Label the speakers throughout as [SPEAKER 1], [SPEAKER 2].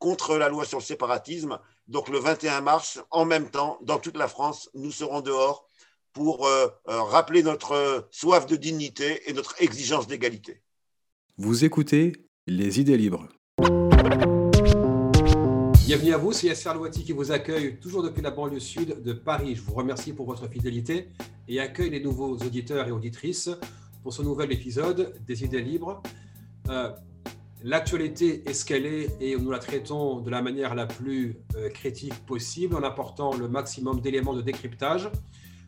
[SPEAKER 1] contre la loi sur le séparatisme. Donc le 21 mars, en même temps, dans toute la France, nous serons dehors pour euh, euh, rappeler notre soif de dignité et notre exigence d'égalité.
[SPEAKER 2] Vous écoutez Les idées libres.
[SPEAKER 3] Bienvenue à vous, c'est Yasser Louati qui vous accueille toujours depuis la banlieue sud de Paris. Je vous remercie pour votre fidélité et accueille les nouveaux auditeurs et auditrices pour ce nouvel épisode des idées libres. Euh, l'actualité est ce qu'elle est et nous la traitons de la manière la plus critique possible en apportant le maximum d'éléments de décryptage.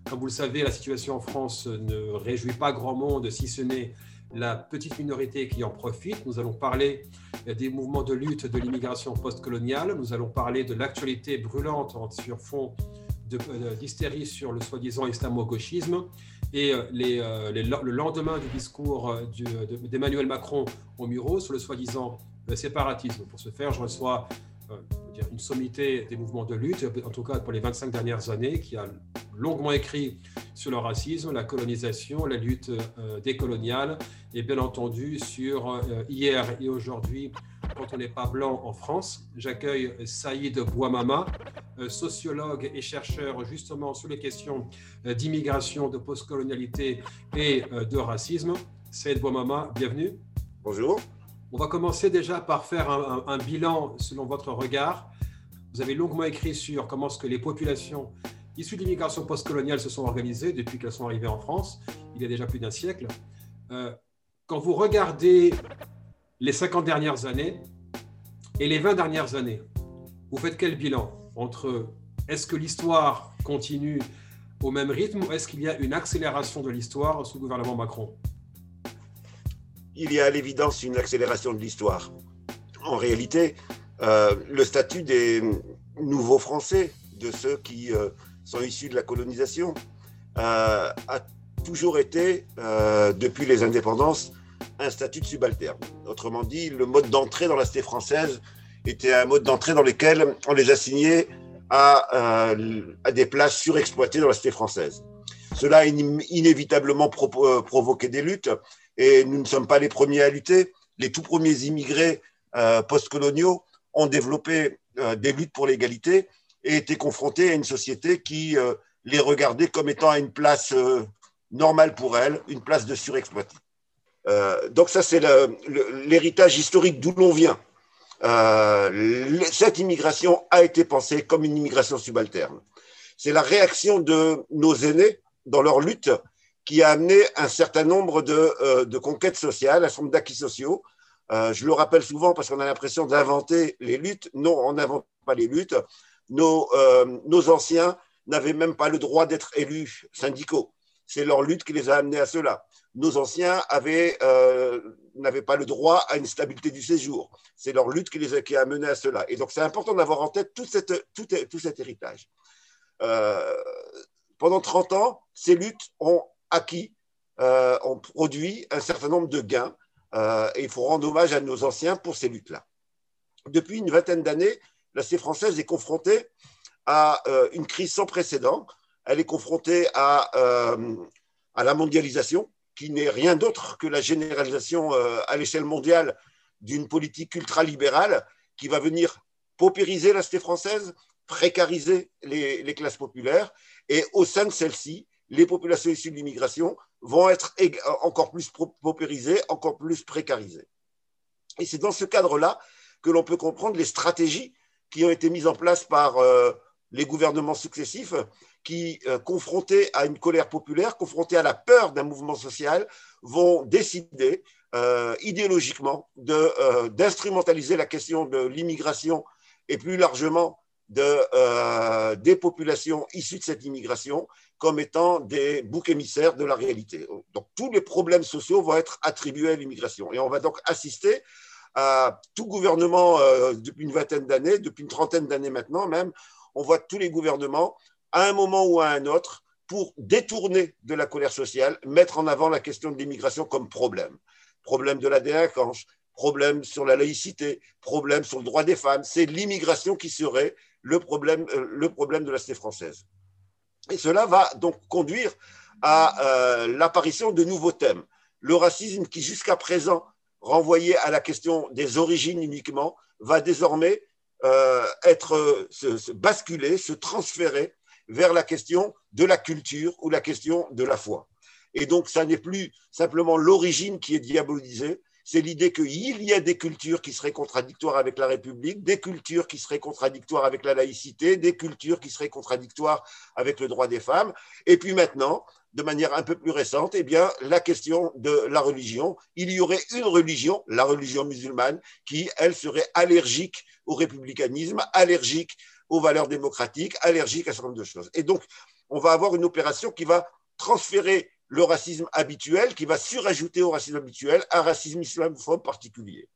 [SPEAKER 3] Comme vous le savez, la situation en France ne réjouit pas grand monde, si ce n'est la petite minorité qui en profite. Nous allons parler des mouvements de lutte de l'immigration postcoloniale. Nous allons parler de l'actualité brûlante sur fond euh, d'hystérie sur le soi-disant islamo-gauchisme. Et euh, euh, le lendemain du discours d'Emmanuel Macron au Muro sur le soi-disant séparatisme. Pour ce faire, je reçois une sommité des mouvements de lutte, en tout cas pour les 25 dernières années, qui a longuement écrit sur le racisme, la colonisation, la lutte euh, décoloniale, et bien entendu sur euh, hier et aujourd'hui, quand on n'est pas blanc en France. J'accueille Saïd Bouamama, euh, sociologue et chercheur justement sur les questions d'immigration, de postcolonialité et de racisme. Saïd Bouamama, bienvenue.
[SPEAKER 1] Bonjour.
[SPEAKER 3] On va commencer déjà par faire un, bilan selon votre regard. Vous avez longuement écrit sur comment ce que les populations issues de l'immigration postcoloniale se sont organisées depuis qu'elles sont arrivées en France, il y a déjà plus d'un siècle. Euh, quand vous regardez les 50 dernières années et les 20 dernières années, vous faites quel bilan? Entre est-ce que l'histoire continue au même rythme ou est-ce qu'il y a une accélération de l'histoire sous le gouvernement Macron?
[SPEAKER 1] Il y a à l'évidence une accélération de l'histoire. En réalité, euh, le statut des nouveaux Français, de ceux qui euh, sont issus de la colonisation, euh, a toujours été, depuis les indépendances, un statut de subalterne. Autrement dit, le mode d'entrée dans la cité française était un mode d'entrée dans lequel on les assignait à, à des places surexploitées dans la cité française. Cela a inévitablement provoqué des luttes et nous ne sommes pas les premiers à lutter. Les tout premiers immigrés euh, postcoloniaux ont développé euh, des luttes pour l'égalité et étaient confrontés à une société qui euh, les regardait comme étant à une place normale pour elles, une place de surexploité. donc ça, c'est l'héritage historique d'où l'on vient. Cette immigration a été pensée comme une immigration subalterne. C'est la réaction de nos aînés dans leur lutte qui a amené un certain nombre de, euh, conquêtes sociales, un certain nombre d'acquis sociaux. Euh, je le rappelle souvent parce qu'on a l'impression d'inventer les luttes. Non, on n'invente pas les luttes. Euh, nos anciens n'avaient même pas le droit d'être élus syndicaux. C'est leur lutte qui les a amenés à cela. Nos anciens avaient, n'avaient pas le droit à une stabilité du séjour. C'est leur lutte qui les a, amenés à cela. Et donc, c'est important d'avoir en tête tout, cet héritage. pendant 30 ans, ces luttes ont acquis euh, ont produit un certain nombre de gains euh, et il faut rendre hommage à nos anciens pour ces luttes-là. Depuis une vingtaine d'années, la C française est confrontée à euh, une crise sans précédent. Elle est confrontée à, à la mondialisation, qui n'est rien d'autre que la généralisation à l'échelle mondiale d'une politique ultralibérale qui va venir paupériser la cité française, précariser les, classes populaires, et au sein de celle-ci, les populations issues de l'immigration vont être encore plus paupérisées, encore plus précarisées. Et c'est dans ce cadre-là que l'on peut comprendre les stratégies qui ont été mises en place par euh, les gouvernements successifs qui, euh, confrontés à une colère populaire, confrontés à la peur d'un mouvement social, vont décider euh, idéologiquement d'instrumentaliser la question de l'immigration et plus largement de, des populations issues de cette immigration comme étant des boucs émissaires de la réalité. Donc tous les problèmes sociaux vont être attribués à l'immigration. Et on va donc assister à tout gouvernement euh, depuis une vingtaine d'années, depuis une trentaine d'années maintenant même, on voit tous les gouvernements, à un moment ou à un autre, pour détourner de la colère sociale, mettre en avant la question de l'immigration comme problème. Problème de la délinquance, problème sur la laïcité, problème sur le droit des femmes. C'est l'immigration qui serait le problème, euh, de la cité française. Et cela va donc conduire à euh, l'apparition de nouveaux thèmes. Le racisme qui jusqu'à présent renvoyait à la question des origines uniquement va désormais être se, basculer, se transférer vers la question de la culture ou la question de la foi. Et donc, ça n'est plus simplement l'origine qui est diabolisée, c'est l'idée qu'il y a des cultures qui seraient contradictoires avec la République, des cultures qui seraient contradictoires avec la laïcité, des cultures qui seraient contradictoires avec le droit des femmes. Et puis maintenant, de manière un peu plus récente, eh la question de la religion. Il y aurait une religion, la religion musulmane, qui, elle, serait allergique au républicanisme, allergique aux valeurs démocratiques, allergique à ce nombre de choses. Et donc, on va avoir une opération qui va transférer le racisme habituel qui va surajouter au racisme habituel un racisme islamophobe particulier.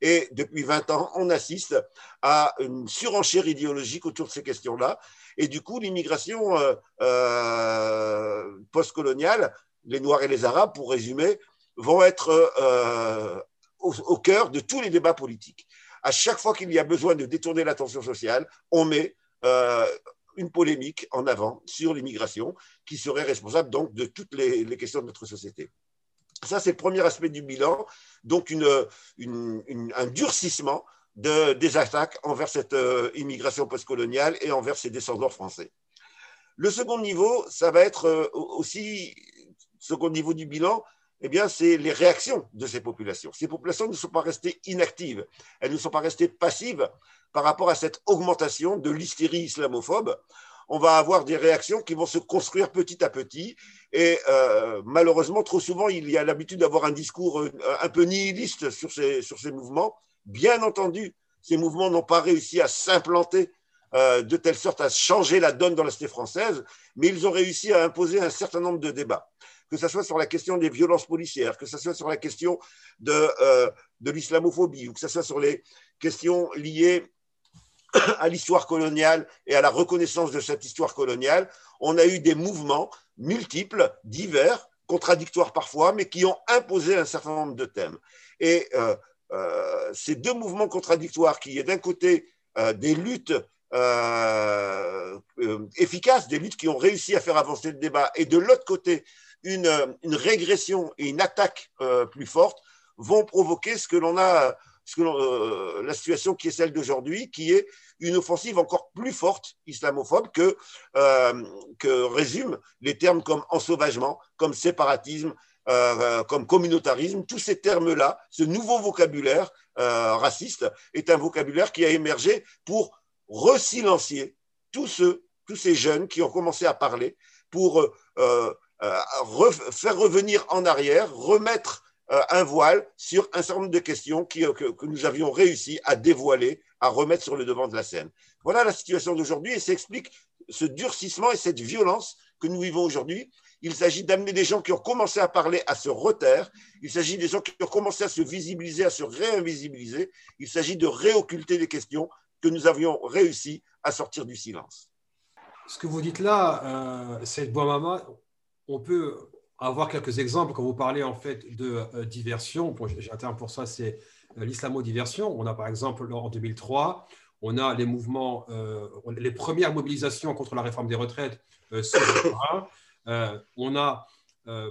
[SPEAKER 1] Et depuis 20 ans, on assiste à une surenchère idéologique autour de ces questions-là. Et du coup, l'immigration euh, euh, postcoloniale, les Noirs et les Arabes, pour résumer, vont être euh, au, au, cœur de tous les débats politiques. À chaque fois qu'il y a besoin de détourner l'attention sociale, on met une polémique en avant sur l'immigration qui serait responsable donc de toutes les, questions de notre société. Ça, c'est le premier aspect du bilan, donc un durcissement de, des attaques envers cette euh, immigration postcoloniale et envers ses descendants français. Le second niveau, ça va être euh, aussi, second niveau du bilan, eh bien, c'est les réactions de ces populations. Ces populations ne sont pas restées inactives, elles ne sont pas restées passives par rapport à cette augmentation de l'hystérie islamophobe. On va avoir des réactions qui vont se construire petit à petit. Et euh, malheureusement, trop souvent, il y a l'habitude d'avoir un discours euh, un peu nihiliste sur ces, sur ces mouvements. Bien entendu, ces mouvements n'ont pas réussi à s'implanter euh, de telle sorte à changer la donne dans la cité française, mais ils ont réussi à imposer un certain nombre de débats que ce soit sur la question des violences policières, que ce soit sur la question de, euh, de l'islamophobie, ou que ce soit sur les questions liées à l'histoire coloniale et à la reconnaissance de cette histoire coloniale, on a eu des mouvements multiples, divers, contradictoires parfois, mais qui ont imposé un certain nombre de thèmes. Et euh, euh, ces deux mouvements contradictoires, qui est d'un côté des luttes efficaces, des luttes qui ont réussi à faire avancer le débat, et de l'autre côté, une, régression et une attaque euh, plus forte vont provoquer ce que l'on a, ce que euh, la situation qui est celle d'aujourd'hui, qui est une offensive encore plus forte islamophobe que, euh, que résument les termes comme ensauvagement, comme séparatisme, comme communautarisme. Tous ces termes-là, ce nouveau vocabulaire raciste est un vocabulaire qui a émergé pour resilencier tous ceux, tous ces jeunes qui ont commencé à parler, pour euh, faire revenir en arrière, remettre euh, un voile sur un certain nombre de questions euh, que, que, nous avions réussi à dévoiler, à remettre sur le devant de la scène. Voilà la situation d'aujourd'hui et ça explique ce durcissement et cette violence que nous vivons aujourd'hui. Il s'agit d'amener des gens qui ont commencé à parler à se retaire. Il s'agit des gens qui ont commencé à se visibiliser, à se réinvisibiliser. Il s'agit de réocculter les questions que nous avions réussi à sortir du silence.
[SPEAKER 3] Ce que vous dites là, euh, c'est Boamama, on peut avoir quelques exemples quand vous parlez en fait de euh, diversion. J'ai un terme pour ça, c'est euh, l'islamo-diversion. On a par exemple en 2003, on a les mouvements, euh, les premières mobilisations contre la réforme des retraites sur on a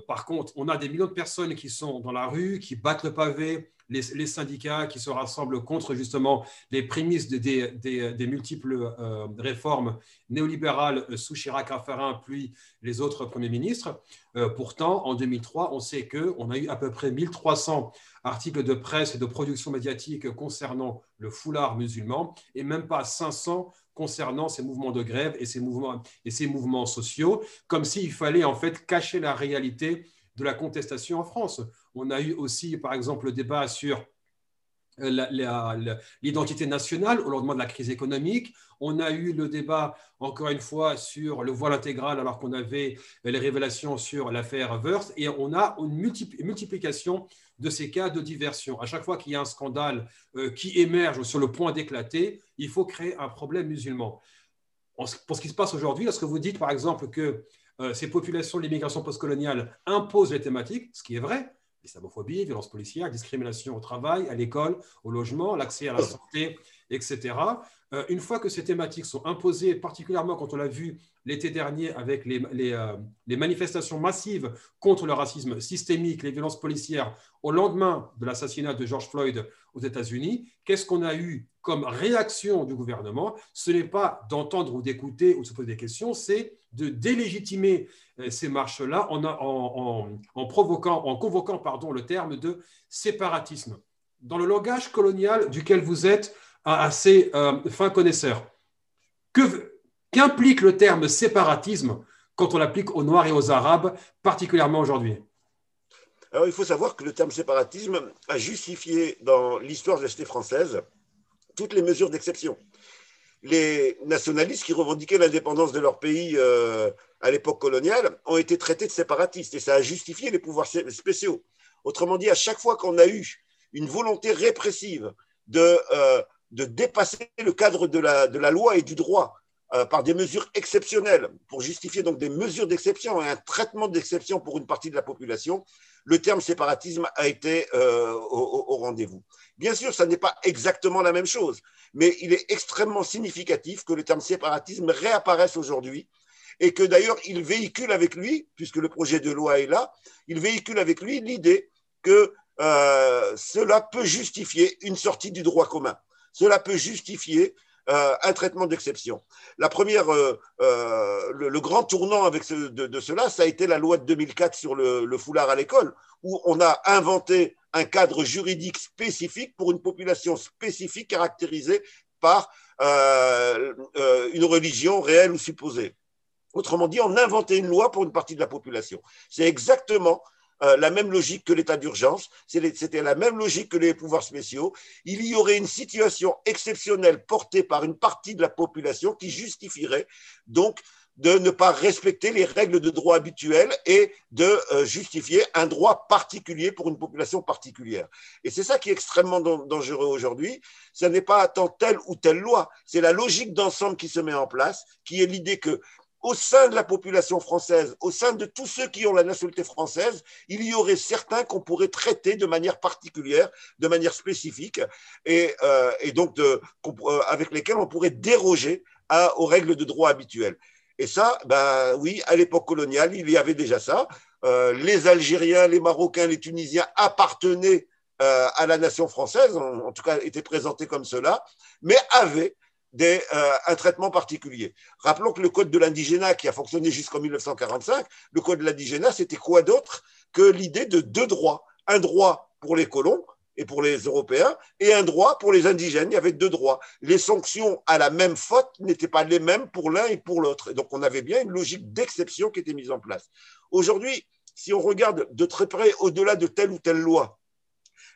[SPEAKER 3] par contre, on a des millions de personnes qui sont dans la rue, qui battent le pavé, les, syndicats qui se rassemblent contre justement les prémices des, multiples euh, réformes néolibérales sous Chirac, Raffarin, puis les autres premiers ministres. Euh, pourtant, en 2003, on sait qu'on a eu à peu près 1300 articles de presse et de production médiatique concernant le foulard musulman et même pas 500 concernant ces mouvements de grève et ces mouvements, sociaux, comme s'il fallait en fait cacher la réalité de la contestation en France. On a eu aussi, par exemple, le débat sur euh, l'identité nationale au lendemain de la crise économique. On a eu le débat, encore une fois, sur le voile intégral alors qu'on avait les révélations sur l'affaire Wörth. Et on a une multiplication de ces cas de diversion. À chaque fois qu'il y a un scandale euh, qui émerge sur le point d'éclater, il faut créer un problème musulman. Pour ce qui se passe aujourd'hui, lorsque vous dites, par exemple, que euh, ces populations de l'immigration postcoloniale imposent les thématiques, ce qui est vrai, islamophobie, violence policière, discrimination au travail, à l'école, au logement, l'accès à la santé etc. Euh, une fois que ces thématiques sont imposées, particulièrement quand on l'a vu l'été dernier avec les, euh, les, manifestations massives contre le racisme systémique, les violences policières, au lendemain de l'assassinat de George Floyd aux États-Unis, qu'est-ce qu'on a eu comme réaction du gouvernement? Ce n'est pas d'entendre ou d'écouter ou de se poser des questions, c'est de délégitimer euh, ces marches-là en, en, provoquant, en convoquant pardon, le terme de séparatisme. Dans le langage colonial duquel vous êtes assez euh, fin connaisseur, qu'implique le terme séparatisme quand on l'applique aux Noirs et aux Arabes, particulièrement aujourd'hui?
[SPEAKER 1] Alors, il faut savoir que le terme séparatisme a justifié dans l'histoire de la cité française toutes les mesures d'exception. Les nationalistes qui revendiquaient l'indépendance de leur pays euh, à l'époque coloniale ont été traités de séparatistes et ça a justifié les pouvoirs spéciaux. Autrement dit, à chaque fois qu'on a eu une volonté répressive de, euh, dépasser le cadre de la loi et du droit euh, par des mesures exceptionnelles, pour justifier donc des mesures d'exception et un traitement d'exception pour une partie de la population, le terme séparatisme a été euh, au, rendez-vous. Bien sûr, ça n'est pas exactement la même chose, mais il est extrêmement significatif que le terme séparatisme réapparaisse aujourd'hui et que d'ailleurs il véhicule avec lui, puisque le projet de loi est là, il véhicule avec lui l'idée que euh, cela peut justifier une sortie du droit commun. Cela peut justifier euh, un traitement d'exception. La première, euh, euh, le, grand tournant avec de, cela, ça a été la loi de 2004 sur le, foulard à l'école, où on a inventé un cadre juridique spécifique pour une population spécifique caractérisée par une religion réelle ou supposée. Autrement dit, on a inventé une loi pour une partie de la population. C'est exactement euh, la même logique que l'état d'urgence, c'était la même logique que les pouvoirs spéciaux. Il y aurait une situation exceptionnelle portée par une partie de la population qui justifierait donc de ne pas respecter les règles de droit habituelles et de euh, justifier un droit particulier pour une population particulière. Et c'est ça qui est extrêmement dangereux aujourd'hui. Ce n'est pas tant telle ou telle loi, c'est la logique d'ensemble qui se met en place, qui est l'idée que au sein de la population française, au sein de tous ceux qui ont la nationalité française, il y aurait certains qu'on pourrait traiter de manière particulière, de manière spécifique, et, euh, donc euh, avec lesquels on pourrait déroger aux règles de droit habituelles. Et ça, ben oui, à l'époque coloniale, il y avait déjà ça. Euh, les Algériens, les Marocains, les Tunisiens appartenaient à la nation française, en, en, tout cas étaient présentés comme cela, mais avaient euh, un traitement particulier. Rappelons que le code de l'indigénat, qui a fonctionné jusqu'en 1945, le code de l'indigénat, c'était quoi d'autre que l'idée de deux droits. Un droit pour les colons et pour les Européens, et un droit pour les indigènes. Il y avait deux droits. Les sanctions à la même faute n'étaient pas les mêmes pour l'un et pour l'autre. Donc, on avait bien une logique d'exception qui était mise en place. Aujourd'hui, si on regarde de très près au-delà de telle ou telle loi,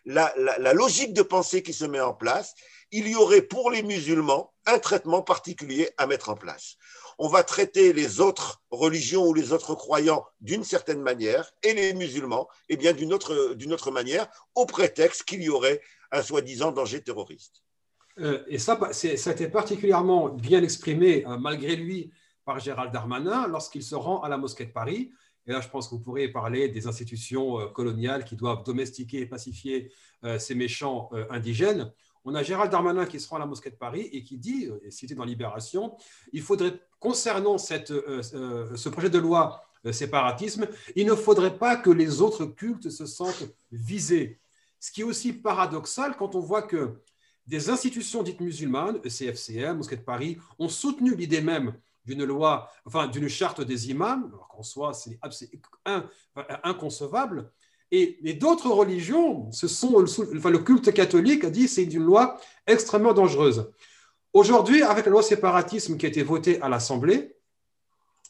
[SPEAKER 1] la, logique de pensée qui se met en place, il y aurait pour les musulmans un traitement particulier à mettre en place. On va traiter les autres religions ou les autres croyants d'une certaine manière et les musulmans eh bien d'une autre, d'une autre manière au prétexte qu'il y aurait un soi-disant danger terroriste.
[SPEAKER 3] Euh, et ça, ça a été particulièrement bien exprimé, euh, malgré lui, par Gérald Darmanin lorsqu'il se rend à la mosquée de Paris. Et là, je pense que vous pourrez parler des institutions euh, coloniales qui doivent domestiquer et pacifier ces méchants indigènes on a Gérald Darmanin qui se rend à la mosquée de Paris et qui dit, euh, et cité dans Libération, il faudrait, concernant euh, euh, ce projet de loi séparatisme, il ne faudrait pas que les autres cultes se sentent visés. Ce qui est aussi paradoxal quand on voit que des institutions dites musulmanes, CFCM, Mosquée de Paris, ont soutenu l'idée même d'une loi, enfin d'une charte des imams, alors qu'en soi c'est inconcevable, et, d'autres religions, ce sont, le culte catholique a dit c'est une loi extrêmement dangereuse. Aujourd'hui, avec la loi séparatisme qui a été votée à l'Assemblée,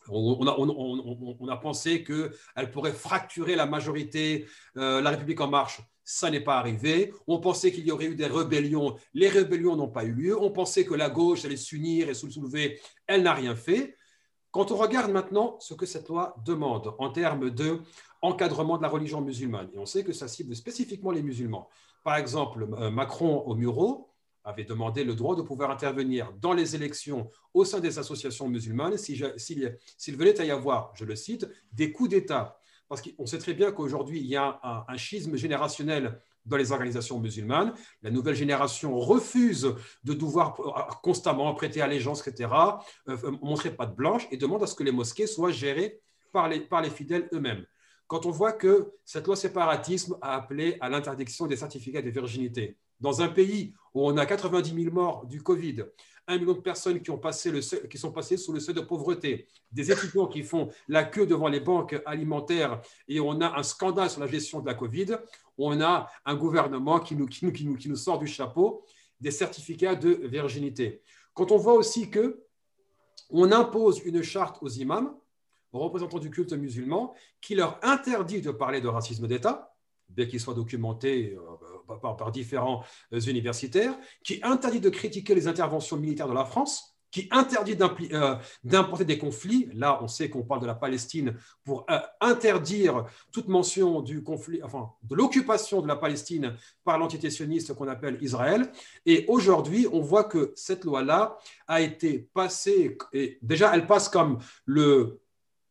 [SPEAKER 3] on, a, pensé qu'elle pourrait fracturer la majorité, euh, la République en marche. Ça n'est pas arrivé. On pensait qu'il y aurait eu des rébellions. Les rébellions n'ont pas eu lieu. On pensait que la gauche allait s'unir et se soulever. Elle n'a rien fait. Quand on regarde maintenant ce que cette loi demande en termes de encadrement de la religion musulmane. Et on sait que ça cible spécifiquement les musulmans. Par exemple, euh, Macron au Muro avait demandé le droit de pouvoir intervenir dans les élections au sein des associations musulmanes s'il venait à y avoir, je le cite, des coups d'État. Parce qu'on sait très bien qu'aujourd'hui, il y a un, schisme générationnel dans les organisations musulmanes. La nouvelle génération refuse de devoir constamment prêter allégeance, etc., montrer pas de blanche et demande à ce que les mosquées soient gérées par les, par les fidèles eux-mêmes. Quand on voit que cette loi séparatisme a appelé à l'interdiction des certificats de virginité, dans un pays où on a 90 000 morts du Covid, un million de personnes qui, ont passé le qui sont passées sous le seuil de pauvreté, des étudiants qui font la queue devant les banques alimentaires et on a un scandale sur la gestion de la Covid, on a un gouvernement qui nous, qui nous, qui nous, qui nous sort du chapeau des certificats de virginité. Quand on voit aussi que on impose une charte aux imams, aux représentants du culte musulman, qui leur interdit de parler de racisme d'État, bien qu'il soit documenté euh, par, différents euh, universitaires, qui interdit de critiquer les interventions militaires de la France, qui interdit euh, d'importer des conflits. Là, on sait qu'on parle de la Palestine pour interdire toute mention du conflit, enfin, de l'occupation de la Palestine par l'entité sioniste qu'on appelle Israël. Et aujourd'hui, on voit que cette loi-là a été passée, et déjà, elle passe comme le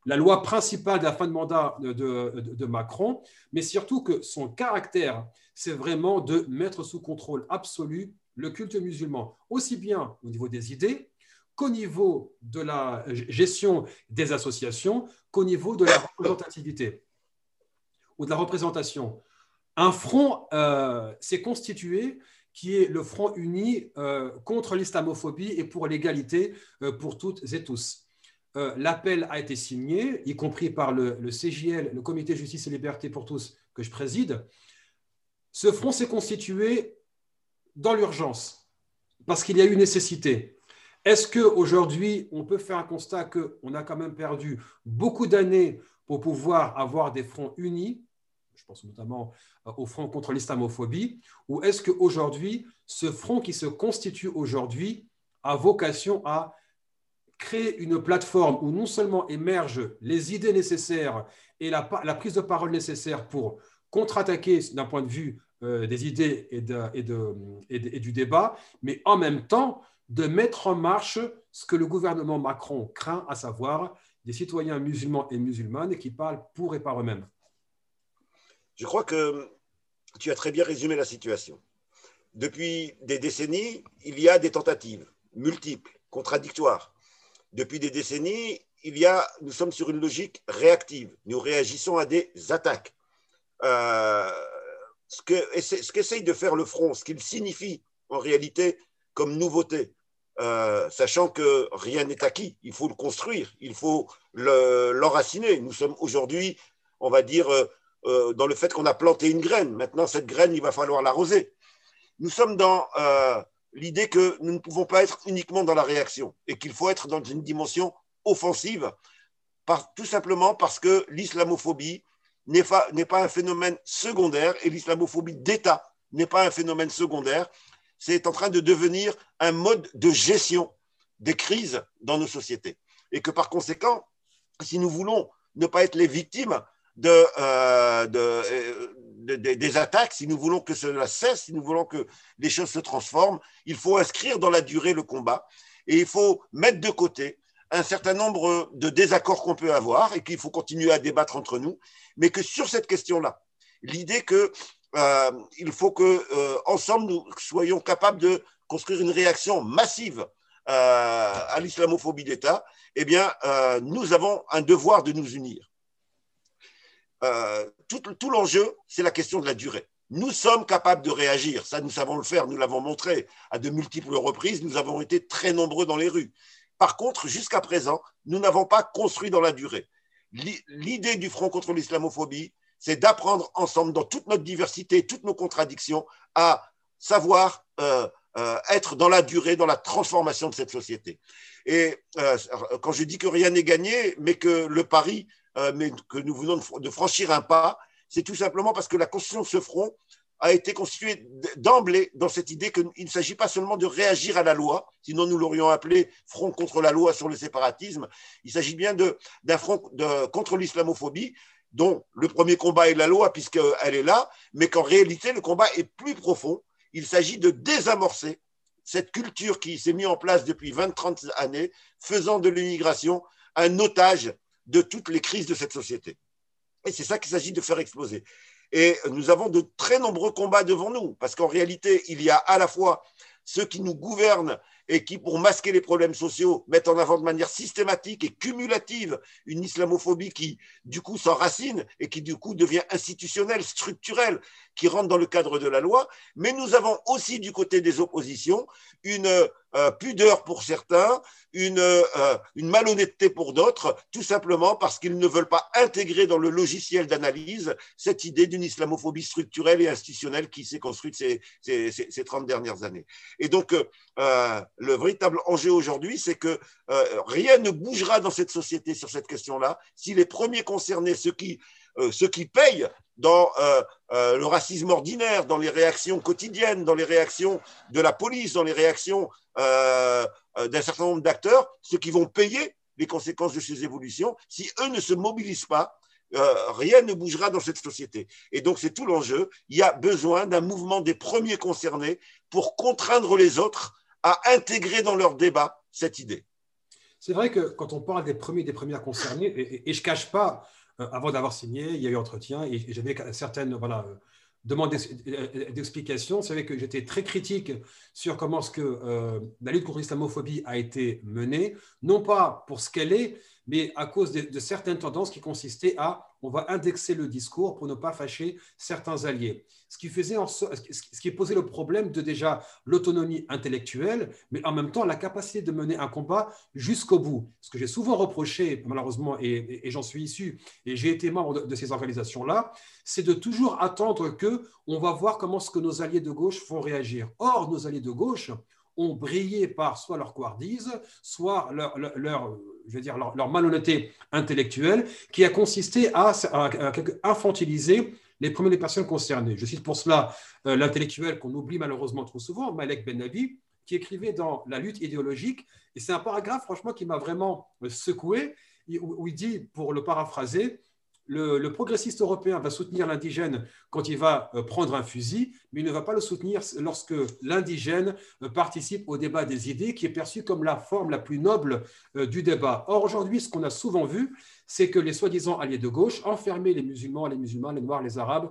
[SPEAKER 3] la loi principale de la fin de mandat de, Macron, mais surtout que son caractère, c'est vraiment de mettre sous contrôle absolu le culte musulman, aussi bien au niveau des idées qu'au niveau de la gestion des associations, qu'au niveau de la représentativité ou de la représentation. Un front euh, s'est constitué qui est le Front uni euh, contre l'islamophobie et pour l'égalité euh, pour toutes et tous. Euh, l'appel a été signé, y compris par le, CJL, le Comité Justice et Liberté pour tous, que je préside. Ce front s'est constitué dans l'urgence, parce qu'il y a eu nécessité. Est-ce qu'aujourd'hui, on peut faire un constat qu'on a quand même perdu beaucoup d'années pour pouvoir avoir des fronts unis je pense notamment euh, au front contre l'islamophobie, ou est-ce qu'aujourd'hui, ce front qui se constitue aujourd'hui a vocation à créer une plateforme où non seulement émergent les idées nécessaires et la, prise de parole nécessaire pour contre-attaquer d'un point de vue euh, des idées et, et, du débat, mais en même temps de mettre en marche ce que le gouvernement Macron craint, à savoir des citoyens musulmans et musulmanes qui parlent pour et par eux-mêmes.
[SPEAKER 1] Je crois que tu as très bien résumé la situation. Depuis des décennies, il y a des tentatives multiples, contradictoires, depuis des décennies, il y a, nous sommes sur une logique réactive. Nous réagissons à des attaques. Euh, ce qu'essaye de faire le front, ce qu'il signifie en réalité comme nouveauté, euh, sachant que rien n'est acquis, il faut le construire, il faut l'enraciner. Nous sommes aujourd'hui, on va dire, euh, dans le fait qu'on a planté une graine. Maintenant, cette graine, il va falloir l'arroser. Nous sommes dans l'idée que nous ne pouvons pas être uniquement dans la réaction et qu'il faut être dans une dimension offensive, tout simplement parce que l'islamophobie n'est pas, un phénomène secondaire et l'islamophobie d'État n'est pas un phénomène secondaire. C'est en train de devenir un mode de gestion des crises dans nos sociétés. Et que par conséquent, si nous voulons ne pas être les victimes de, euh, de, euh, des attaques, si nous voulons que cela cesse, si nous voulons que les choses se transforment, il faut inscrire dans la durée le combat et il faut mettre de côté un certain nombre de désaccords qu'on peut avoir et qu'il faut continuer à débattre entre nous, mais que sur cette question-là, l'idée que euh, il faut que euh, ensemble nous soyons capables de construire une réaction massive euh, à l'islamophobie d'État, eh bien, nous avons un devoir de nous unir. Euh, tout, l'enjeu, c'est la question de la durée. Nous sommes capables de réagir, ça nous savons le faire, nous l'avons montré à de multiples reprises, nous avons été très nombreux dans les rues. Par contre, jusqu'à présent, nous n'avons pas construit dans la durée. L'idée du Front contre l'islamophobie, c'est d'apprendre ensemble, dans toute notre diversité, toutes nos contradictions, à savoir euh, euh, être dans la durée, dans la transformation de cette société. Et quand je dis que rien n'est gagné, mais que le pari euh, mais que nous venons de franchir un pas, c'est tout simplement parce que la constitution de ce front a été constituée d'emblée dans cette idée qu'il ne s'agit pas seulement de réagir à la loi, sinon nous l'aurions appelé front contre la loi sur le séparatisme, il s'agit bien d'un front de, contre l'islamophobie, dont le premier combat est la loi puisqu'elle est là, mais qu'en réalité le combat est plus profond. Il s'agit de désamorcer cette culture qui s'est mise en place depuis 20-30 années, faisant de l'immigration un otage de toutes les crises de cette société. Et c'est ça qu'il s'agit de faire exploser. Et nous avons de très nombreux combats devant nous, parce qu'en réalité, il y a à la fois ceux qui nous gouvernent et qui, pour masquer les problèmes sociaux, mettent en avant de manière systématique et cumulative une islamophobie qui, du coup, s'enracine et qui, du coup, devient institutionnelle, structurelle, qui rentre dans le cadre de la loi. Mais nous avons aussi, du côté des oppositions, une euh, pudeur pour certains, une, euh, une malhonnêteté pour d'autres, tout simplement parce qu'ils ne veulent pas intégrer dans le logiciel d'analyse cette idée d'une islamophobie structurelle et institutionnelle qui s'est construite ces, ces, ces, 30 dernières années. Et donc, euh, le véritable enjeu aujourd'hui, c'est que rien ne bougera dans cette société sur cette question-là si les premiers concernés, ceux qui, ceux qui payent dans euh, euh, le racisme ordinaire, dans les réactions quotidiennes, dans les réactions de la police, dans les réactions euh, d'un certain nombre d'acteurs, ceux qui vont payer les conséquences de ces évolutions, si eux ne se mobilisent pas, rien ne bougera dans cette société. Et donc c'est tout l'enjeu. Il y a besoin d'un mouvement des premiers concernés pour contraindre les autres à intégrer dans leur débat cette idée.
[SPEAKER 3] C'est vrai que quand on parle des premiers, des premières concernées, et, et je ne cache pas avant d'avoir signé, il y a eu entretien et, j'avais certaines voilà, euh, demandes d'explication. C'est vrai que j'étais très critique sur comment ce que, euh, la lutte contre l'islamophobie a été menée, non pas pour ce qu'elle est, mais à cause de, certaines tendances qui consistaient à on va indexer le discours pour ne pas fâcher certains alliés. Ce qui, faisait ce qui posait le problème de déjà l'autonomie intellectuelle, mais en même temps la capacité de mener un combat jusqu'au bout. Ce que j'ai souvent reproché, malheureusement, et, j'en suis issu, et j'ai été membre de, ces organisations-là, c'est de toujours attendre que on va voir comment ce que nos alliés de gauche vont réagir. Or, nos alliés de gauche ont brillé par soit leur couardise, soit leur, leur, je veux dire, leur, malhonnêteté intellectuelle, qui a consisté à, infantiliser les premières personnes concernées. Je cite pour cela euh, l'intellectuel qu'on oublie malheureusement trop souvent, Malek Benabi, qui écrivait dans La lutte idéologique, et c'est un paragraphe franchement qui m'a vraiment secoué, où il dit, pour le paraphraser, le, progressiste européen va soutenir l'indigène quand il va euh, prendre un fusil, mais il ne va pas le soutenir lorsque l'indigène euh, participe au débat des idées, qui est perçu comme la forme la plus noble euh, du débat. Or, aujourd'hui, ce qu'on a souvent vu, c'est que les soi-disant alliés de gauche enfermaient les musulmans, les musulmans, les noirs, les arabes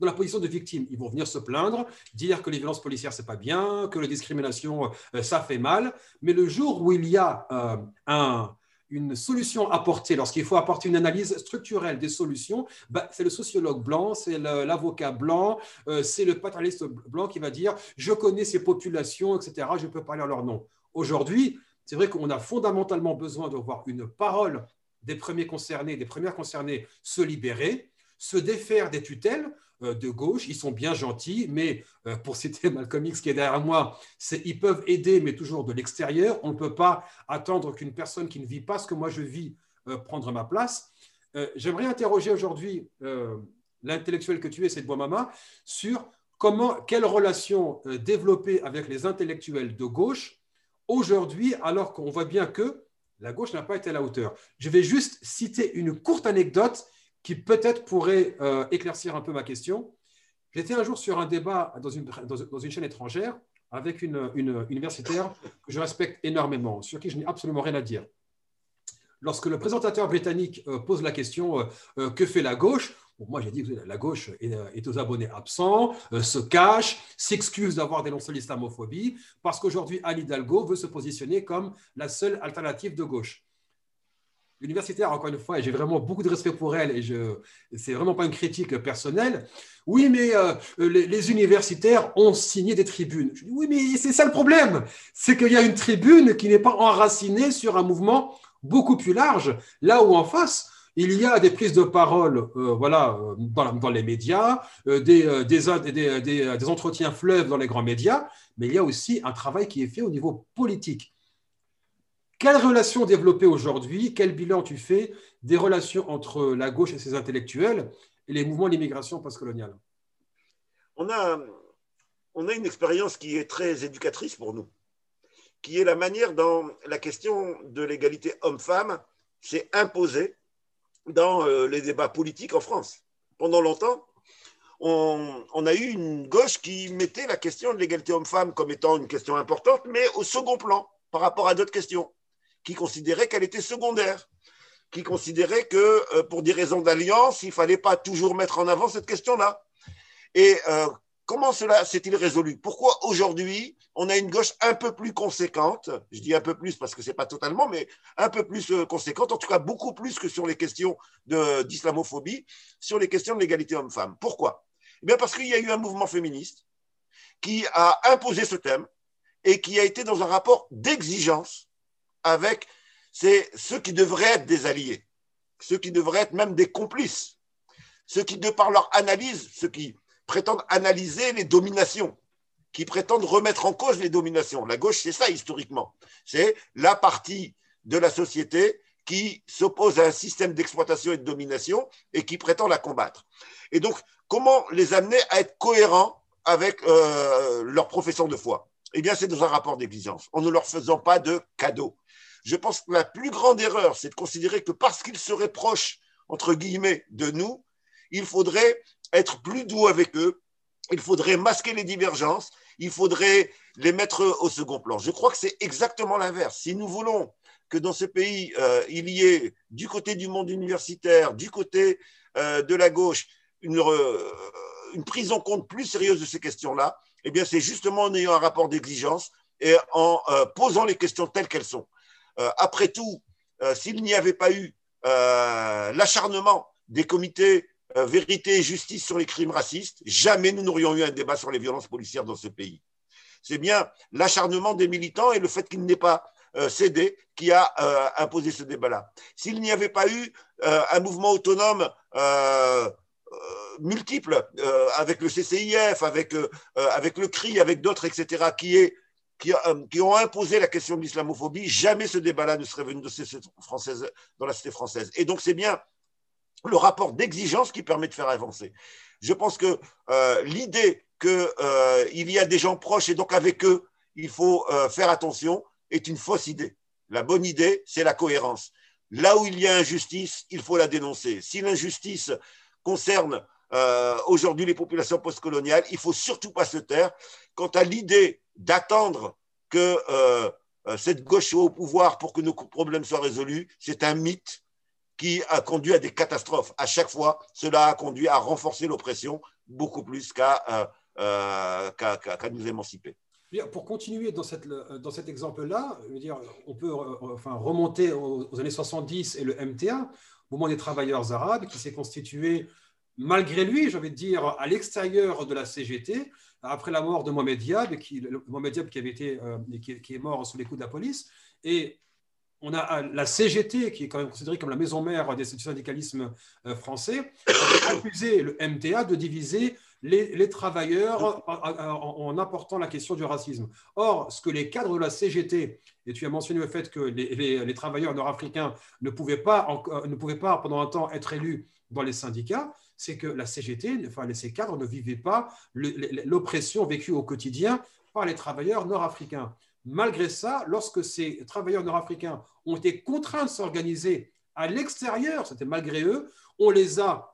[SPEAKER 3] dans la position de victime. Ils vont venir se plaindre, dire que les violences policières, c'est pas bien, que la discrimination, ça fait mal. Mais le jour où il y a un, une solution apportée, lorsqu'il faut apporter une analyse structurelle des solutions, bah, c'est le sociologue blanc, c'est l'avocat blanc, euh, c'est le paternaliste blanc qui va dire je connais ces populations, etc., je peux parler à leur nom. Aujourd'hui, c'est vrai qu'on a fondamentalement besoin de voir une parole des premiers concernés, des premières concernées se libérer, se défaire des tutelles, de gauche. Ils sont bien gentils, mais euh, pour citer Malcolm X qui est derrière moi, c'est ils peuvent aider, mais toujours de l'extérieur. On ne peut pas attendre qu'une personne qui ne vit pas ce que moi je vis euh, prendre ma place. J'aimerais interroger aujourd'hui l'intellectuel que tu es, c'est Mama, sur comment, quelle relation développer avec les intellectuels de gauche aujourd'hui, alors qu'on voit bien que la gauche n'a pas été à la hauteur. Je vais juste citer une courte anecdote qui peut-être pourrait euh, éclaircir un peu ma question. J'étais un jour sur un débat dans une, chaîne étrangère avec une, une, universitaire que je respecte énormément, sur qui je n'ai absolument rien à dire. Lorsque le présentateur britannique euh, pose la question euh, que fait la gauche moi, j'ai dit que la gauche est, aux abonnés absents, se cache, s'excuse d'avoir dénoncé l'islamophobie, parce qu'aujourd'hui, Anne Hidalgo veut se positionner comme la seule alternative de gauche universitaire, encore une fois, et j'ai vraiment beaucoup de respect pour elle, et je c'est vraiment pas une critique personnelle. Oui, mais euh, les, universitaires ont signé des tribunes. Je dis, oui, mais c'est ça le problème, c'est qu'il y a une tribune qui n'est pas enracinée sur un mouvement beaucoup plus large, là où en face, il y a des prises de parole euh, voilà, euh, dans, les médias, des, des, entretiens fleuves dans les grands médias, mais il y a aussi un travail qui est fait au niveau politique. Quelle relation développer aujourd'hui? Quel bilan tu fais des relations entre la gauche et ses intellectuels et les mouvements d'immigration postcoloniale?
[SPEAKER 1] On a, on a une expérience qui est très éducatrice pour nous, qui est la manière dont la question de l'égalité homme-femme s'est imposée dans euh, les débats politiques en France. Pendant longtemps, on, on, a eu une gauche qui mettait la question de l'égalité homme-femme comme étant une question importante, mais au second plan par rapport à d'autres questions qui considérait qu'elle était secondaire. qui considérait que pour des raisons d'alliance, il ne fallait pas toujours mettre en avant cette question-là. Et comment cela s'est-il résolu? Pourquoi aujourd'hui, on a une gauche un peu plus conséquente Je dis un peu plus parce que ce n'est pas totalement, mais un peu plus conséquente, en tout cas beaucoup plus que sur les questions d'islamophobie, sur les questions de l'égalité homme-femme? Pourquoi? Eh bien Parce qu'il y a eu un mouvement féministe qui a imposé ce thème et qui a été dans un rapport d'exigence avec ceux qui devraient être des alliés, ceux qui devraient être même des complices, ceux qui, de par leur analyse, ceux qui prétendent analyser les dominations, qui prétendent remettre en cause les dominations. La gauche, c'est ça historiquement. C'est la partie de la société qui s'oppose à un système d'exploitation et de domination et qui prétend la combattre. Et donc, comment les amener à être cohérents avec euh, leur profession de foi? Eh bien, c'est dans un rapport d'exigence, en ne leur faisant pas de cadeaux. Je pense que la plus grande erreur, c'est de considérer que parce qu'ils seraient proches, entre guillemets, de nous, il faudrait être plus doux avec eux, il faudrait masquer les divergences, il faudrait les mettre au second plan. Je crois que c'est exactement l'inverse. Si nous voulons que dans ce pays, euh, il y ait du côté du monde universitaire, du côté euh, de la gauche, une, une prise en compte plus sérieuse de ces questions-là, eh bien, c'est justement en ayant un rapport d'exigence et en euh, posant les questions telles qu'elles sont. Euh, après tout, euh, s'il n'y avait pas eu l'acharnement des comités vérité et justice sur les crimes racistes, jamais nous n'aurions eu un débat sur les violences policières dans ce pays. C'est bien l'acharnement des militants et le fait qu'ils n'aient pas cédé qui a imposé ce débat-là. S'il n'y avait pas eu un mouvement autonome multiples, euh, avec le CCIF, euh, euh, avec le CRI, avec d'autres, etc., qui, est, qui, qui, ont imposé la question de l'islamophobie, jamais ce débat-là ne serait venu de dans la cité française. Et donc, c'est bien le rapport d'exigence qui permet de faire avancer. Je pense que l'idée qu'il y a des gens proches et donc avec eux, il faut faire attention est une fausse idée. La bonne idée, c'est la cohérence. Là où il y a injustice, il faut la dénoncer. Si l'injustice concerne euh, aujourd'hui les populations postcoloniales, il faut surtout pas se taire. Quant à l'idée d'attendre que euh, euh, cette gauche soit au pouvoir pour que nos problèmes soient résolus, c'est un mythe qui a conduit à des catastrophes. À chaque fois, cela a conduit à renforcer l'oppression beaucoup plus qu'à nous émanciper.
[SPEAKER 3] Pour continuer dans, cet exemple-là, on peut remonter aux, années 70 et le MTA, mouvement des travailleurs arabes, qui s'est constitué malgré lui, j'avais dire, à l'extérieur de la CGT, après la mort de Mohamed Diab, euh, qui, est mort sous les coups de la police. Et on a la CGT, qui est quand même considérée comme la maison mère du syndicalisme euh, français, a accusé le MTA de diviser les, travailleurs en, apportant la question du racisme. Or, ce que les cadres de la CGT, et tu as mentionné le fait que les, travailleurs nord-africains ne, ne pouvaient pas pendant un temps être élus dans les syndicats, c'est que la CGT, enfin ces cadres ne vivaient pas l'oppression vécue au quotidien par les travailleurs nord-africains. Malgré ça, lorsque ces travailleurs nord-africains ont été contraints de s'organiser à l'extérieur, c'était malgré eux, on les a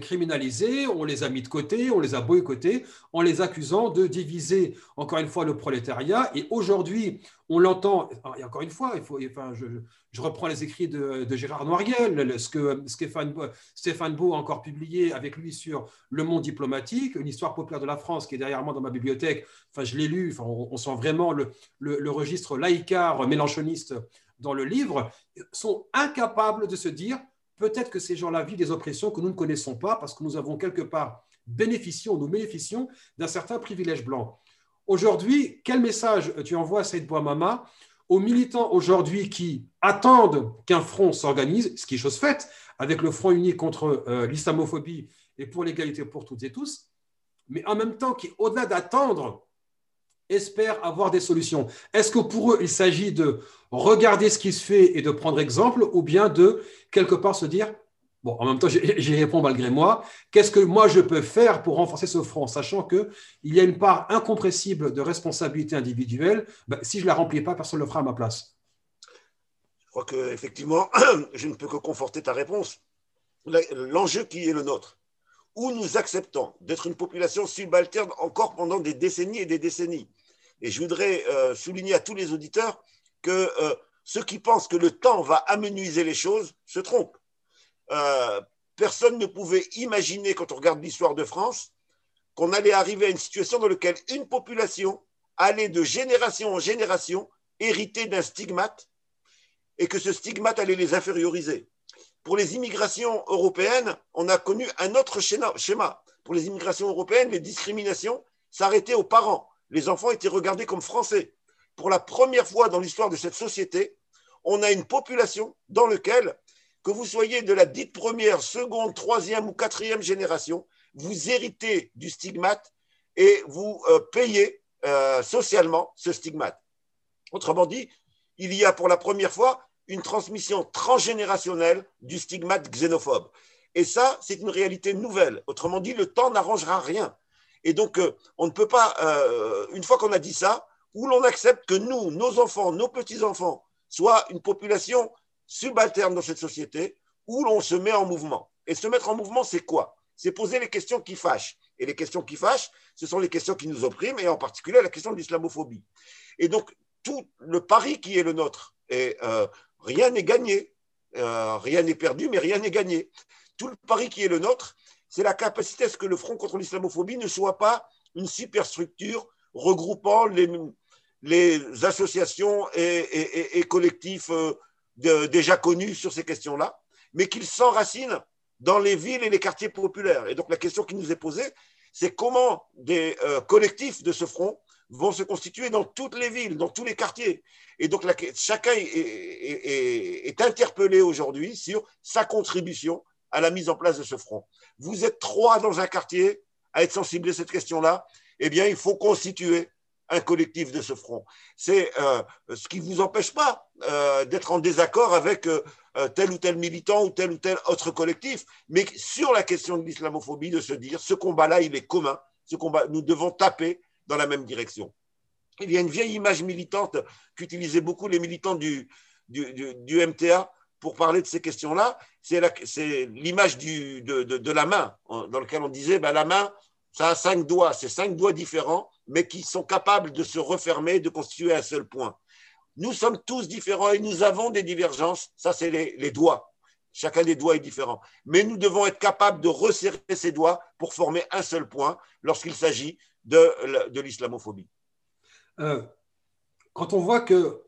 [SPEAKER 3] criminalisés, on les a mis de côté, on les a boycottés en les accusant de diviser encore une fois le prolétariat. Et aujourd'hui, on l'entend, et encore une fois, il faut, enfin, je, reprends les écrits de, Gérard Noiriel, ce que Stéphane, Stéphane Beau a encore publié avec lui sur Le Monde diplomatique, une histoire populaire de la France qui est derrière moi dans ma bibliothèque. Enfin, je l'ai lu, enfin, on, sent vraiment le, le registre laïcard mélanchoniste dans le livre, sont incapables de se dire peut-être que ces gens-là vivent des oppressions que nous ne connaissons pas parce que nous avons quelque part bénéficié ou nous bénéficions d'un certain privilège blanc. Aujourd'hui, quel message tu envoies à Saïd aux militants aujourd'hui qui attendent qu'un front s'organise, ce qui est chose faite, avec le Front uni contre euh, l'islamophobie et pour l'égalité pour toutes et tous, mais en même temps qui, au-delà d'attendre, espèrent avoir des solutions. Est-ce que pour eux, il s'agit de regarder ce qui se fait et de prendre exemple, ou bien de quelque part se dire, bon, en même temps, j'y réponds malgré moi, qu'est-ce que moi je peux faire pour renforcer ce front, sachant qu'il y a une part incompressible de responsabilité individuelle, ben, si je ne la remplis pas, personne ne le fera à ma place.
[SPEAKER 1] Je crois qu'effectivement, je ne peux que conforter ta réponse. L'enjeu qui est le nôtre, où nous acceptons d'être une population subalterne encore pendant des décennies et des décennies? Et je voudrais euh, souligner à tous les auditeurs que euh, ceux qui pensent que le temps va amenuiser les choses se trompent. Euh, personne ne pouvait imaginer, quand on regarde l'histoire de France, qu'on allait arriver à une situation dans laquelle une population allait de génération en génération hériter d'un stigmate et que ce stigmate allait les inférioriser. Pour les immigrations européennes, on a connu un autre schéma. Pour les immigrations européennes, les discriminations s'arrêtaient aux parents. Les enfants étaient regardés comme français. Pour la première fois dans l'histoire de cette société, on a une population dans laquelle, que vous soyez de la dite première, seconde, troisième ou quatrième génération, vous héritez du stigmate et vous euh, payez euh, socialement ce stigmate. Autrement dit, il y a pour la première fois une transmission transgénérationnelle du stigmate xénophobe. Et ça, c'est une réalité nouvelle. Autrement dit, le temps n'arrangera rien. Et donc, euh, on ne peut pas, euh, une fois qu'on a dit ça, où l'on accepte que nous, nos enfants, nos petits-enfants, soient une population subalterne dans cette société, où l'on se met en mouvement. Et se mettre en mouvement, c'est quoi? C'est poser les questions qui fâchent. Et les questions qui fâchent, ce sont les questions qui nous oppriment, et en particulier la question de l'islamophobie. Et donc, tout le pari qui est le nôtre, et euh, rien n'est gagné, rien n'est perdu, mais rien n'est gagné. Tout le pari qui est le nôtre, c'est la capacité à ce que le Front contre l'islamophobie ne soit pas une superstructure regroupant les, associations et, collectifs euh, déjà connus sur ces questions-là, mais qu'il s'enracine dans les villes et les quartiers populaires. Et donc la question qui nous est posée, c'est comment des euh, collectifs de ce front vont se constituer dans toutes les villes, dans tous les quartiers. Et donc chacun est, interpellé aujourd'hui sur sa contribution à la mise en place de ce front. Vous êtes trois dans un quartier à être sensibles à cette question-là, eh bien, il faut constituer un collectif de ce front. C'est euh, ce qui ne vous empêche pas euh, d'être en désaccord avec euh, tel ou tel militant ou tel ou tel autre collectif, mais sur la question de l'islamophobie, de se dire ce combat-là, il est commun, ce combat, nous devons taper dans la même direction. Il y a une vieille image militante qu'utilisaient beaucoup les militants du, du, MTA pour parler de ces questions-là. C'est l'image de, la main, dans laquelle on disait ben, la main, ça a cinq doigts, c'est cinq doigts différents, mais qui sont capables de se refermer, de constituer un seul point. Nous sommes tous différents et nous avons des divergences. Ça, c'est les, doigts. Chacun des doigts est différent. Mais nous devons être capables de resserrer ces doigts pour former un seul point lorsqu'il s'agit de, de l'islamophobie.
[SPEAKER 3] Euh, quand on voit que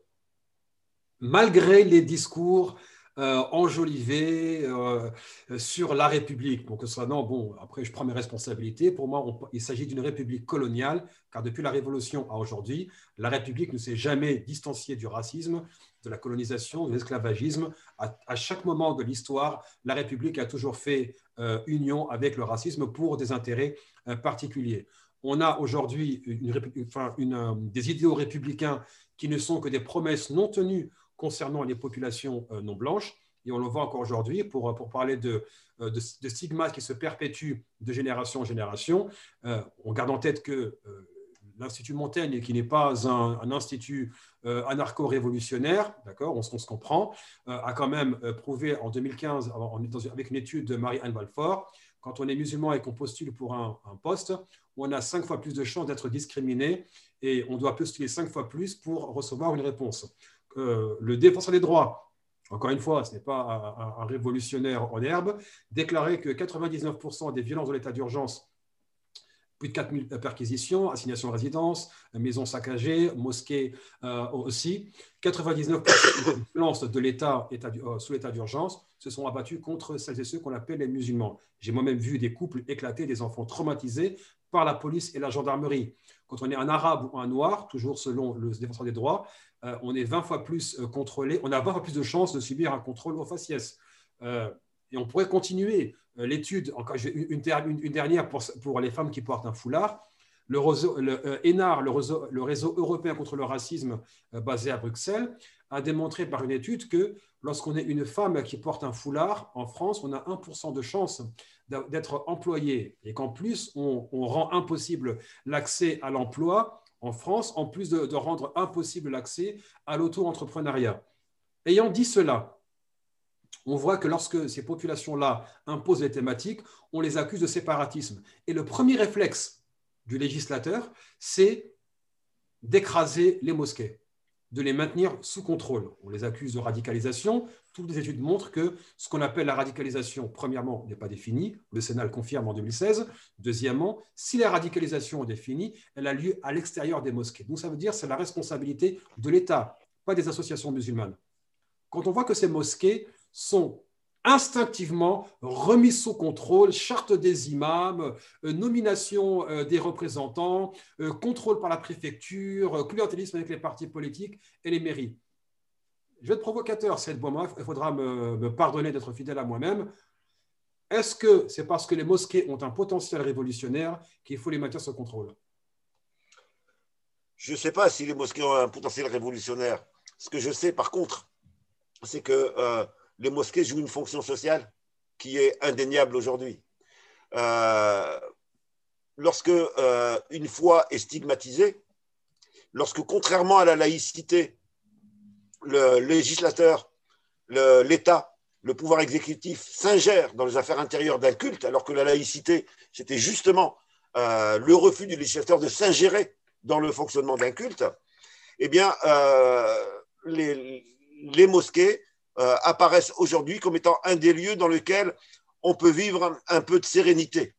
[SPEAKER 3] malgré les discours euh, enjolivé euh, sur la République. Donc, ça, non, bon, après, je prends mes responsabilités. Pour moi, il s'agit d'une République coloniale, car depuis la Révolution à aujourd'hui, la République ne s'est jamais distanciée du racisme, de la colonisation, de l'esclavagisme. À, chaque moment de l'histoire, la République a toujours fait euh, union avec le racisme pour des intérêts particuliers. On a aujourd'hui des idéaux républicains qui ne sont que des promesses non tenues concernant les populations euh, non blanches. Et on le voit encore aujourd'hui pour, pour parler de, euh, de, stigmates qui se perpétuent de génération en génération. Euh, on garde en tête que l'Institut Montaigne, qui n'est pas un, institut anarcho-révolutionnaire, d'accord, on, se comprend, a quand même prouvé en 2015, avec une étude de Marie-Anne Valfort, quand on est musulman et qu'on postule pour un, poste, on a cinq fois plus de chances d'être discriminé et on doit postuler cinq fois plus pour recevoir une réponse le défenseur des droits, encore une fois, ce n'est pas un, révolutionnaire en herbe, déclarait que 99% des violences de l'état d'urgence, plus de 4000 perquisitions, assignations de résidence, maisons saccagées, mosquées euh, aussi, 99% des violences de l'État euh, sous l'état d'urgence se sont abattues contre celles et ceux qu'on appelle les musulmans. J'ai moi-même vu des couples éclater, des enfants traumatisés par la police et la gendarmerie. Quand on est un arabe ou un noir, toujours selon le défenseur des droits, euh, on est 20 fois plus euh, contrôlé, on a 20 fois plus de chances de subir un contrôle au faciès. Euh, et on pourrait continuer l'étude, encore une, une, dernière pour, les femmes qui portent un foulard. Le, réseau, le réseau, européen contre le racisme basé à Bruxelles, a démontré par une étude que lorsqu'on est une femme qui porte un foulard, en France, on a 1% de chance d'être employé et qu'en plus, on, rend impossible l'accès à l'emploi en France, en plus de, rendre impossible l'accès à l'auto-entrepreneuriat. Ayant dit cela, on voit que lorsque ces populations-là imposent les thématiques, on les accuse de séparatisme. Et le premier réflexe du législateur, c'est d'écraser les mosquées. de les maintenir sous contrôle. On les accuse de radicalisation. Toutes les études montrent que ce qu'on appelle la radicalisation, premièrement, n'est pas définie. Le Sénat le confirme en 2016. Deuxièmement, si la radicalisation est définie, elle a lieu à l'extérieur des mosquées. Donc ça veut dire que c'est la responsabilité de l'État, pas des associations musulmanes. Quand on voit que ces mosquées sont instinctivement remis sous contrôle, charte des imams, euh, nomination euh, des représentants, euh, contrôle par la préfecture, clientélisme avec les partis politiques et les mairies. Je vais être provocateur, c'est bon, il faudra me, me pardonner d'être fidèle à moi-même. Est-ce que c'est parce que les mosquées ont un potentiel révolutionnaire qu'il faut les maintenir sous contrôle?
[SPEAKER 1] Je ne sais pas si les mosquées ont un potentiel révolutionnaire. Ce que je sais, par contre, c'est que les mosquées jouent une fonction sociale qui est indéniable aujourd'hui. Euh, lorsque euh, une foi est stigmatisée, lorsque contrairement à la laïcité, le législateur, l'État, le, pouvoir exécutif s'ingère dans les affaires intérieures d'un culte, alors que la laïcité, c'était justement euh, le refus du législateur de s'ingérer dans le fonctionnement d'un culte, eh bien, les, les mosquées euh, apparaissent aujourd'hui comme étant un des lieux dans lesquels on peut vivre un, peu de sérénité.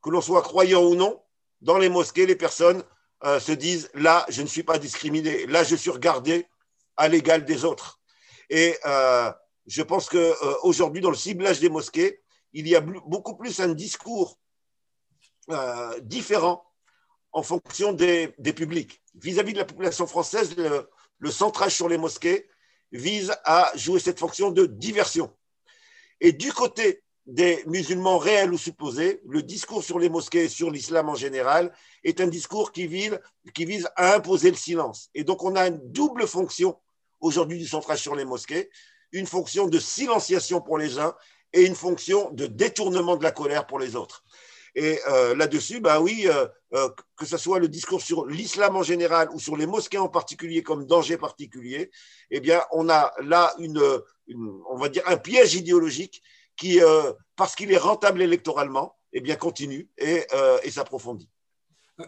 [SPEAKER 1] Que l'on soit croyant ou non, dans les mosquées, les personnes euh, se disent là, je ne suis pas discriminé, là, je suis regardé à l'égal des autres. Et euh, je pense qu'aujourd'hui, dans le ciblage des mosquées, il y a beaucoup plus un discours différent en fonction des, publics. Vis-à-vis de la population française, le centrage sur les mosquées vise à jouer cette fonction de diversion. Et du côté des musulmans réels ou supposés, le discours sur les mosquées et sur l'islam en général est un discours qui vise, qui vise à imposer le silence. Et donc on a une double fonction aujourd'hui du centrage sur les mosquées, une fonction de silenciation pour les uns et une fonction de détournement de la colère pour les autres. Et euh, là-dessus, ben oui, euh, euh, que ce soit le discours sur l'islam en général ou sur les mosquées en particulier comme danger particulier, eh bien, on a là une, on va dire un piège idéologique qui, parce qu'il est rentable électoralement, eh bien, continue et, et s'approfondit.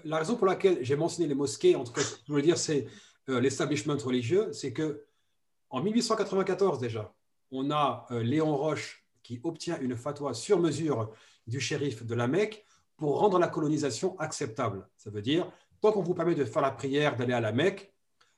[SPEAKER 3] La raison pour laquelle j'ai mentionné les mosquées, en tout cas, je veux dire, c'est l'establishment religieux, c'est que en 1894 déjà, on a Léon Roche qui obtient une fatwa sur mesure du shérif de la Mecque pour rendre la colonisation acceptable. Ça veut dire, tant qu'on vous permet de faire la prière, d'aller à la Mecque,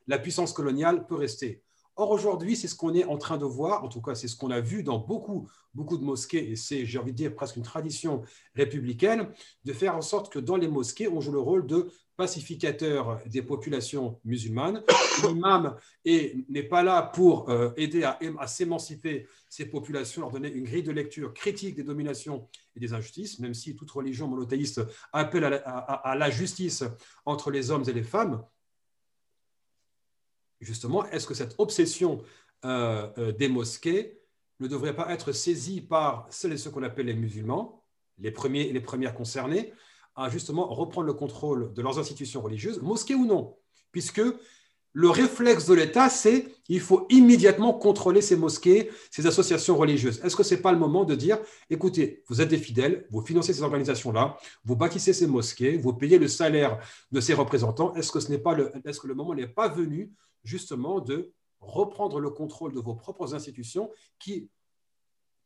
[SPEAKER 3] la puissance coloniale peut rester. Or, aujourd'hui, c'est ce qu'on est en train de voir, en tout cas, c'est ce qu'on a vu dans beaucoup, beaucoup de mosquées, et c'est, j'ai envie de dire, presque une tradition républicaine, de faire en sorte que dans les mosquées, on joue le rôle de pacificateur des populations musulmanes. L'imam n'est pas là pour euh, aider à, s'émanciper ces populations, leur donner une grille de lecture critique des dominations et des injustices, même si toute religion monothéiste appelle à la, justice entre les hommes et les femmes. Justement, est-ce que cette obsession euh, euh, des mosquées ne devrait pas être saisie par celles et ceux qu'on appelle les musulmans, les premiers et les premières concernés, à justement reprendre le contrôle de leurs institutions religieuses, mosquées ou non, puisque le réflexe de l'État, c'est il faut immédiatement contrôler ces mosquées, ces associations religieuses. Est-ce que ce n'est pas le moment de dire, écoutez, vous êtes des fidèles, vous financez ces organisations-là, vous bâtissez ces mosquées, vous payez le salaire de ces représentants, est-ce que, le, est-ce que le moment n'est pas venu justement de reprendre le contrôle de vos propres institutions qui,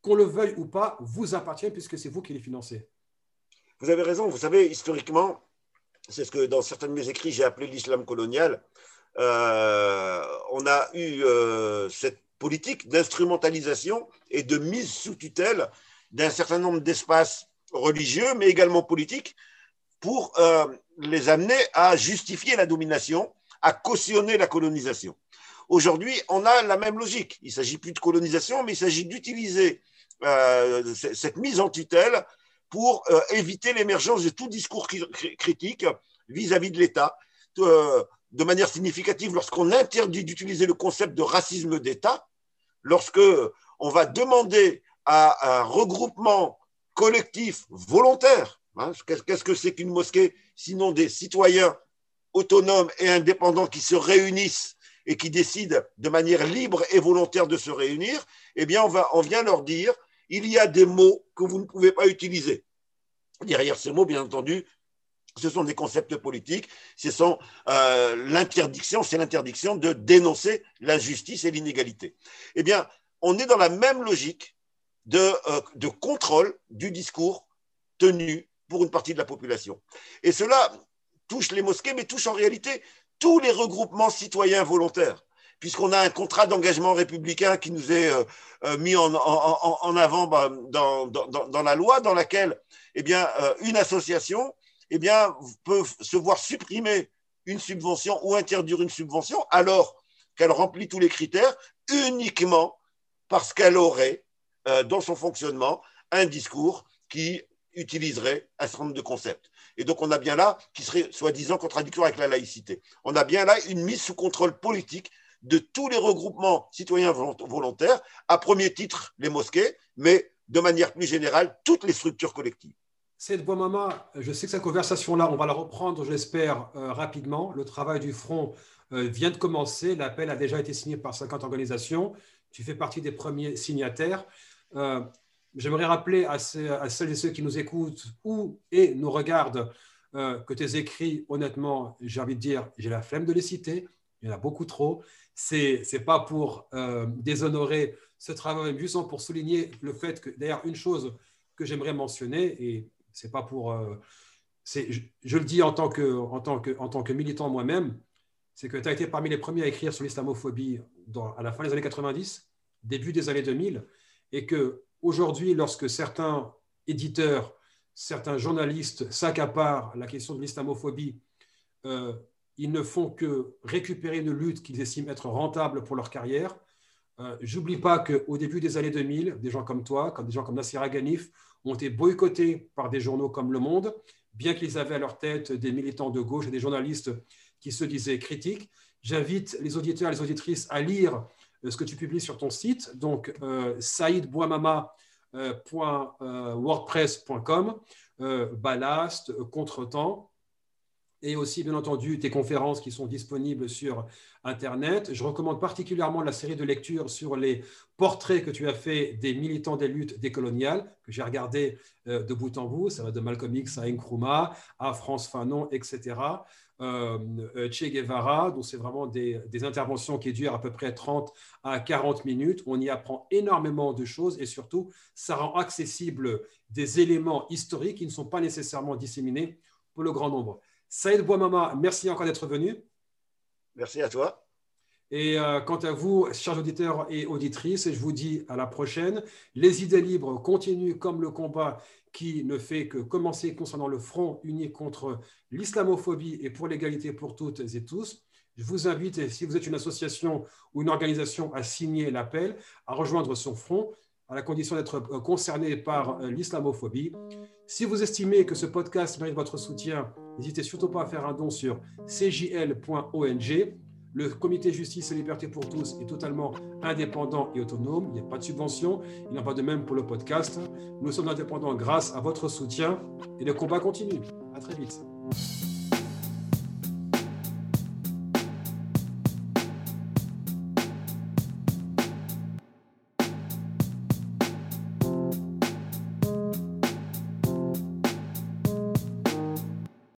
[SPEAKER 3] qu'on le veuille ou pas, vous appartiennent puisque c'est vous qui les financez?
[SPEAKER 1] Vous avez raison. Vous savez, historiquement, c'est ce que dans certains de mes écrits j'ai appelé l'islam colonial. Euh, on a eu euh, cette politique d'instrumentalisation et de mise sous tutelle d'un certain nombre d'espaces religieux, mais également politiques, pour euh, les amener à justifier la domination, à cautionner la colonisation. Aujourd'hui, on a la même logique. Il ne s'agit plus de colonisation, mais il s'agit d'utiliser cette mise en tutelle pour éviter l'émergence de tout discours critique vis-à-vis de l'État. De manière significative, lorsqu'on interdit d'utiliser le concept de racisme d'État, lorsque on va demander à un regroupement collectif volontaire, hein, qu'est-ce que c'est qu'une mosquée sinon des citoyens autonomes et indépendants qui se réunissent et qui décident de manière libre et volontaire de se réunir, eh bien, on, va, on vient leur dire il y a des mots que vous ne pouvez pas utiliser. Derrière ces mots, bien entendu, ce sont des concepts politiques, ce sont euh, l'interdiction, c'est l'interdiction de dénoncer l'injustice et l'inégalité. Eh bien, on est dans la même logique de, euh, de contrôle du discours tenu pour une partie de la population. Et cela touche les mosquées, mais touche en réalité tous les regroupements citoyens volontaires puisqu'on a un contrat d'engagement républicain qui nous est euh, mis en, avant bah, dans, la loi, dans laquelle eh bien, une association eh bien, peut se voir supprimer une subvention ou interdire une subvention alors qu'elle remplit tous les critères uniquement parce qu'elle aurait dans son fonctionnement un discours qui utiliserait un certain nombre de concepts. Et donc on a bien là, qui serait soi-disant contradictoire avec la laïcité, on a bien là une mise sous contrôle politique de tous les regroupements citoyens volontaires, à premier titre les mosquées, mais de manière plus générale, toutes les structures collectives.
[SPEAKER 3] Cette Boimama, je sais que cette conversation-là, on va la reprendre, j'espère, euh, rapidement. Le travail du front euh, vient de commencer. L'appel a déjà été signé par 50 organisations. Tu fais partie des premiers signataires. Euh, j'aimerais rappeler à, celles et ceux qui nous écoutent ou et nous regardent que tes écrits, honnêtement, j'ai envie de dire, j'ai la flemme de les citer. Il y en a beaucoup trop c'est n'est pas pour déshonorer ce travail, mais juste pour souligner le fait que, d'ailleurs, une chose que j'aimerais mentionner, et c'est pas pour. Euh, je, je, le dis en tant que, en tant que, en tant que militant moi-même, c'est que tu as été parmi les premiers à écrire sur l'islamophobie à la fin des années 90, début des années 2000, et que aujourd'hui, lorsque certains éditeurs, certains journalistes s'accaparent la question de l'islamophobie, euh, ils ne font que récupérer une lutte qu'ils estiment être rentable pour leur carrière. Euh, J'oublie pas qu'au début des années 2000, des gens comme toi, comme des gens comme Nassir Aghanif, ont été boycottés par des journaux comme Le Monde, bien qu'ils avaient à leur tête des militants de gauche et des journalistes qui se disaient critiques. J'invite les auditeurs et les auditrices à lire euh, ce que tu publies sur ton site, donc euh, saïdbouamama.wordpress.com, euh, ballast, contretemps et aussi, bien entendu, tes conférences qui sont disponibles sur Internet. Je recommande particulièrement la série de lectures sur les portraits que tu as fait des militants des luttes décoloniales, que j'ai regardé euh, de bout en bout. Ça va de Malcolm X à Nkrumah, à France Fanon, etc. Euh, euh, che Guevara, donc c'est vraiment des, des, interventions qui durent à peu près 30 à 40 minutes. On y apprend énormément de choses et surtout, ça rend accessible des éléments historiques qui ne sont pas nécessairement disséminés pour le grand nombre. Saïd Bouamama, merci encore d'être venu.
[SPEAKER 1] Merci à toi.
[SPEAKER 3] Et euh, quant à vous, chers auditeurs et auditrices, je vous dis à la prochaine. Les idées libres continuent comme le combat qui ne fait que commencer concernant le front uni contre l'islamophobie et pour l'égalité pour toutes et tous. Je vous invite, si vous êtes une association ou une organisation, à signer l'appel, à rejoindre son front à la condition d'être euh, concerné par euh, l'islamophobie. Si vous estimez que ce podcast mérite votre soutien, n'hésitez surtout pas à faire un don sur cjl.ong. Le comité justice et liberté pour tous est totalement indépendant et autonome. Il n'y a pas de subvention. Il n'en va de même pour le podcast. Nous sommes indépendants grâce à votre soutien et le combat continue. À très vite.